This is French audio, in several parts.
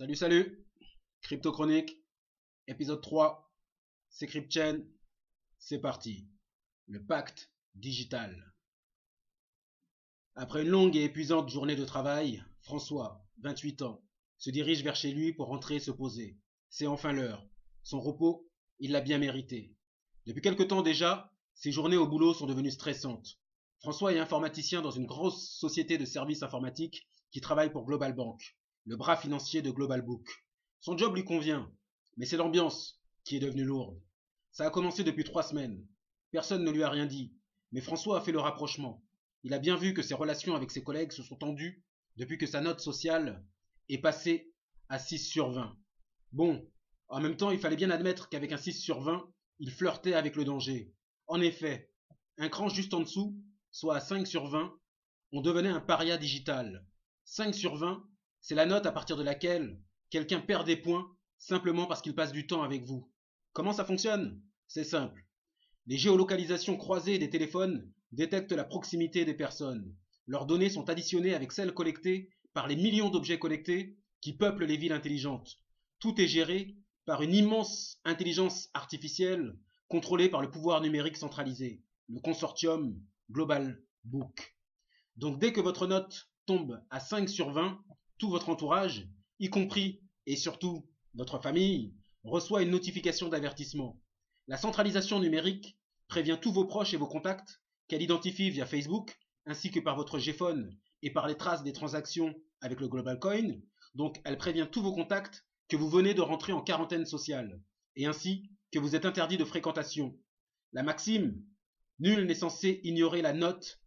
Salut, salut Crypto Chronique, épisode 3, c'est CryptChain, c'est parti. Le pacte digital. Après une longue et épuisante journée de travail, François, 28 ans, se dirige vers chez lui pour rentrer se poser. C'est enfin l'heure. Son repos, il l'a bien mérité. Depuis quelque temps déjà, ses journées au boulot sont devenues stressantes. François est informaticien dans une grosse société de services informatiques qui travaille pour Global Bank le bras financier de Global Book. Son job lui convient, mais c'est l'ambiance qui est devenue lourde. Ça a commencé depuis trois semaines. Personne ne lui a rien dit, mais François a fait le rapprochement. Il a bien vu que ses relations avec ses collègues se sont tendues depuis que sa note sociale est passée à 6 sur 20. Bon, en même temps, il fallait bien admettre qu'avec un 6 sur 20, il flirtait avec le danger. En effet, un cran juste en dessous, soit à 5 sur 20, on devenait un paria digital. 5 sur 20, c'est la note à partir de laquelle quelqu'un perd des points simplement parce qu'il passe du temps avec vous. Comment ça fonctionne? C'est simple. Les géolocalisations croisées des téléphones détectent la proximité des personnes. Leurs données sont additionnées avec celles collectées par les millions d'objets connectés qui peuplent les villes intelligentes. Tout est géré par une immense intelligence artificielle contrôlée par le pouvoir numérique centralisé, le consortium Global Book. Donc dès que votre note tombe à 5 sur 20, tout votre entourage, y compris et surtout votre famille, reçoit une notification d'avertissement. La centralisation numérique prévient tous vos proches et vos contacts qu'elle identifie via Facebook, ainsi que par votre GPhone et par les traces des transactions avec le Global Coin. Donc elle prévient tous vos contacts que vous venez de rentrer en quarantaine sociale, et ainsi que vous êtes interdit de fréquentation. La maxime Nul n'est censé ignorer la note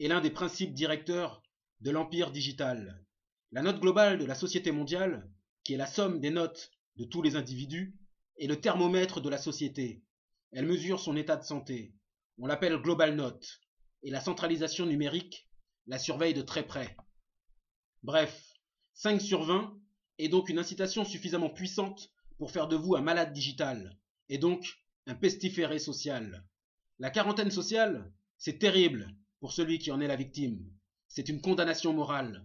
est l'un des principes directeurs de l'empire digital. La note globale de la société mondiale, qui est la somme des notes de tous les individus, est le thermomètre de la société. Elle mesure son état de santé. On l'appelle Global Note, et la centralisation numérique la surveille de très près. Bref, 5 sur 20 est donc une incitation suffisamment puissante pour faire de vous un malade digital, et donc un pestiféré social. La quarantaine sociale, c'est terrible pour celui qui en est la victime. C'est une condamnation morale.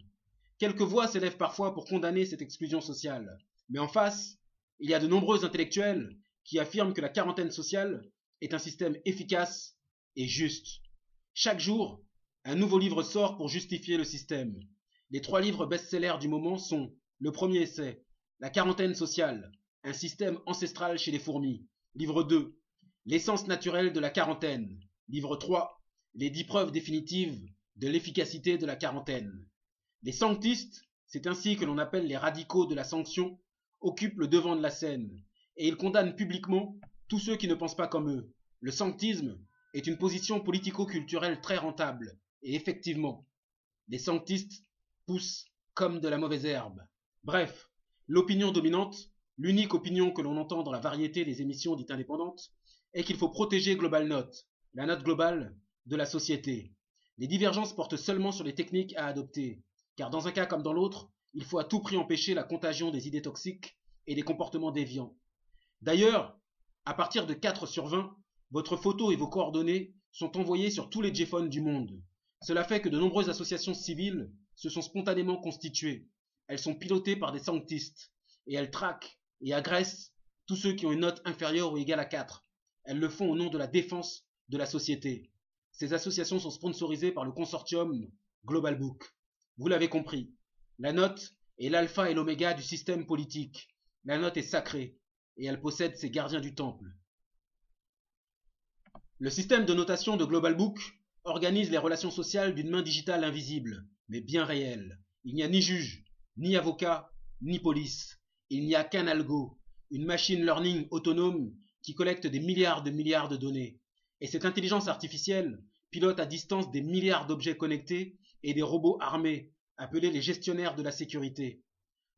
Quelques voix s'élèvent parfois pour condamner cette exclusion sociale. Mais en face, il y a de nombreux intellectuels qui affirment que la quarantaine sociale est un système efficace et juste. Chaque jour, un nouveau livre sort pour justifier le système. Les trois livres best-sellers du moment sont le premier essai, La quarantaine sociale, un système ancestral chez les fourmis. Livre 2, L'essence naturelle de la quarantaine. Livre 3, Les dix preuves définitives de l'efficacité de la quarantaine. Les sanctistes, c'est ainsi que l'on appelle les radicaux de la sanction, occupent le devant de la scène, et ils condamnent publiquement tous ceux qui ne pensent pas comme eux. Le sanctisme est une position politico-culturelle très rentable, et effectivement, les sanctistes poussent comme de la mauvaise herbe. Bref, l'opinion dominante, l'unique opinion que l'on entend dans la variété des émissions dites indépendantes, est qu'il faut protéger Global Note, la note globale de la société. Les divergences portent seulement sur les techniques à adopter, car dans un cas comme dans l'autre, il faut à tout prix empêcher la contagion des idées toxiques et des comportements déviants. D'ailleurs, à partir de 4 sur 20, votre photo et vos coordonnées sont envoyées sur tous les GPhones du monde. Cela fait que de nombreuses associations civiles se sont spontanément constituées. Elles sont pilotées par des sanctistes, et elles traquent et agressent tous ceux qui ont une note inférieure ou égale à 4. Elles le font au nom de la défense de la société. Ces associations sont sponsorisées par le consortium Global Book. Vous l'avez compris, la note est l'alpha et l'oméga du système politique. La note est sacrée, et elle possède ses gardiens du temple. Le système de notation de Global Book organise les relations sociales d'une main digitale invisible, mais bien réelle. Il n'y a ni juge, ni avocat, ni police. Il n'y a qu'un algo, une machine learning autonome qui collecte des milliards de milliards de données. Et cette intelligence artificielle pilote à distance des milliards d'objets connectés et des robots armés, appelés les gestionnaires de la sécurité.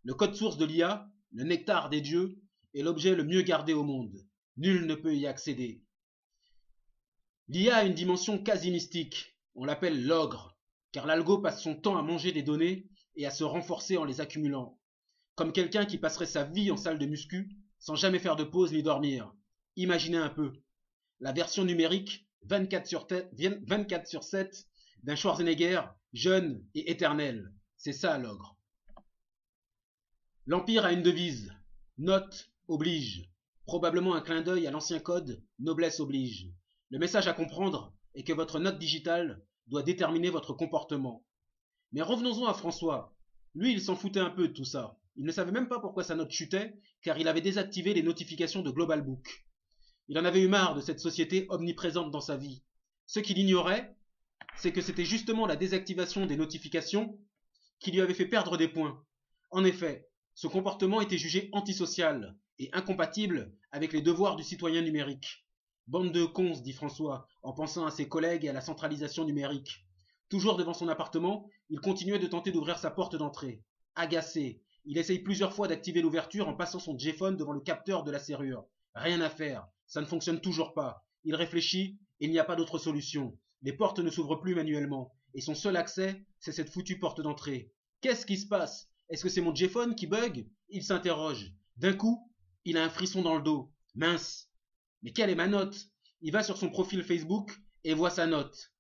Le code source de l'IA, le nectar des dieux, est l'objet le mieux gardé au monde. Nul ne peut y accéder. L'IA a une dimension quasi mystique. On l'appelle l'ogre, car l'algo passe son temps à manger des données et à se renforcer en les accumulant. Comme quelqu'un qui passerait sa vie en salle de muscu sans jamais faire de pause ni dormir. Imaginez un peu. La version numérique 24 sur, 24 sur 7 d'un Schwarzenegger jeune et éternel. C'est ça l'ogre. L'Empire a une devise. Note oblige. Probablement un clin d'œil à l'ancien code Noblesse oblige. Le message à comprendre est que votre note digitale doit déterminer votre comportement. Mais revenons-en à François. Lui, il s'en foutait un peu de tout ça. Il ne savait même pas pourquoi sa note chutait, car il avait désactivé les notifications de Global Book. Il en avait eu marre de cette société omniprésente dans sa vie. Ce qu'il ignorait, c'est que c'était justement la désactivation des notifications qui lui avait fait perdre des points. En effet, ce comportement était jugé antisocial et incompatible avec les devoirs du citoyen numérique. Bande de cons, dit François, en pensant à ses collègues et à la centralisation numérique. Toujours devant son appartement, il continuait de tenter d'ouvrir sa porte d'entrée. Agacé, il essaye plusieurs fois d'activer l'ouverture en passant son J-phone devant le capteur de la serrure. Rien à faire, ça ne fonctionne toujours pas. Il réfléchit, et il n'y a pas d'autre solution. Les portes ne s'ouvrent plus manuellement, et son seul accès, c'est cette foutue porte d'entrée. Qu'est-ce qui se passe? Est-ce que c'est mon J-phone qui bug? Il s'interroge. D'un coup, il a un frisson dans le dos. Mince. Mais quelle est ma note? Il va sur son profil Facebook et voit sa note.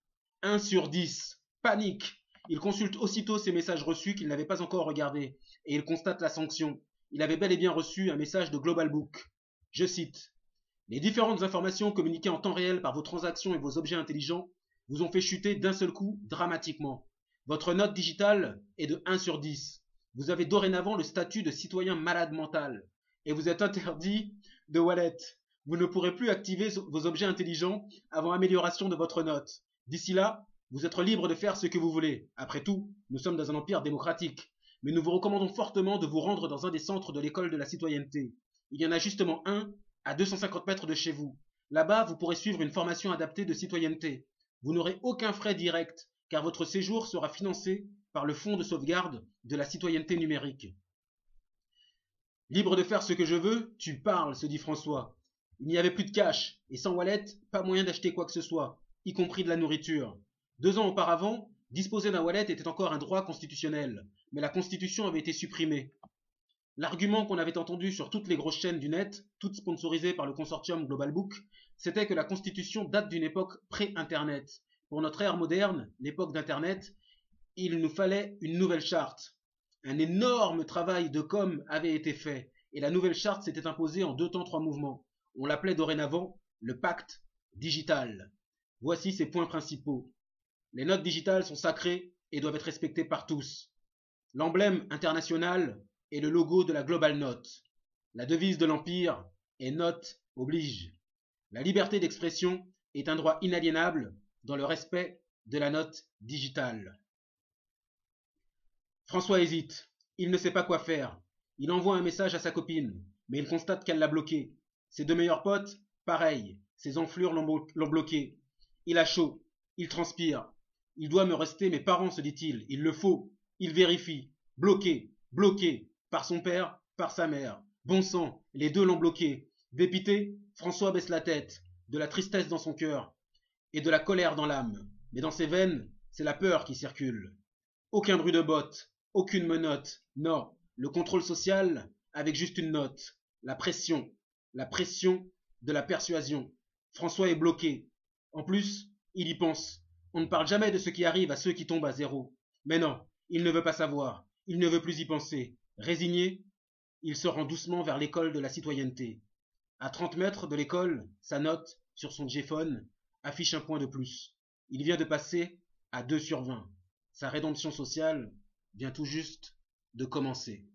1 sur 10. Panique. Il consulte aussitôt ses messages reçus qu'il n'avait pas encore regardés et il constate la sanction. Il avait bel et bien reçu un message de Global Book. Je cite Les différentes informations communiquées en temps réel par vos transactions et vos objets intelligents vous ont fait chuter d'un seul coup dramatiquement. Votre note digitale est de 1 sur 10. Vous avez dorénavant le statut de citoyen malade mental et vous êtes interdit de wallet. Vous ne pourrez plus activer vos objets intelligents avant amélioration de votre note. D'ici là, vous êtes libre de faire ce que vous voulez. Après tout, nous sommes dans un empire démocratique mais nous vous recommandons fortement de vous rendre dans un des centres de l'école de la citoyenneté. Il y en a justement un à 250 mètres de chez vous. Là-bas, vous pourrez suivre une formation adaptée de citoyenneté. Vous n'aurez aucun frais direct, car votre séjour sera financé par le Fonds de sauvegarde de la citoyenneté numérique. Libre de faire ce que je veux, tu parles, se dit François. Il n'y avait plus de cash, et sans wallet, pas moyen d'acheter quoi que ce soit, y compris de la nourriture. Deux ans auparavant, disposer d'un wallet était encore un droit constitutionnel mais la Constitution avait été supprimée. L'argument qu'on avait entendu sur toutes les grosses chaînes du net, toutes sponsorisées par le consortium Global Book, c'était que la Constitution date d'une époque pré-Internet. Pour notre ère moderne, l'époque d'Internet, il nous fallait une nouvelle charte. Un énorme travail de com avait été fait, et la nouvelle charte s'était imposée en deux temps trois mouvements. On l'appelait dorénavant le pacte digital. Voici ses points principaux. Les notes digitales sont sacrées et doivent être respectées par tous. L'emblème international est le logo de la Global Note. La devise de l'Empire est Note oblige. La liberté d'expression est un droit inaliénable dans le respect de la note digitale. François hésite. Il ne sait pas quoi faire. Il envoie un message à sa copine, mais il constate qu'elle l'a bloqué. Ses deux meilleurs potes, pareil. Ses enflures l'ont bloqué. Il a chaud. Il transpire. Il doit me rester mes parents, se dit-il. Il le faut. Il vérifie. Bloqué, bloqué, par son père, par sa mère. Bon sang, les deux l'ont bloqué. Dépité, François baisse la tête, de la tristesse dans son cœur et de la colère dans l'âme. Mais dans ses veines, c'est la peur qui circule. Aucun bruit de bottes, aucune menotte. Non, le contrôle social avec juste une note. La pression, la pression de la persuasion. François est bloqué. En plus, il y pense. On ne parle jamais de ce qui arrive à ceux qui tombent à zéro. Mais non, il ne veut pas savoir, il ne veut plus y penser. Résigné, il se rend doucement vers l'école de la citoyenneté. À trente mètres de l'école, sa note, sur son J-phone, affiche un point de plus. Il vient de passer à 2 sur 20. Sa rédemption sociale vient tout juste de commencer.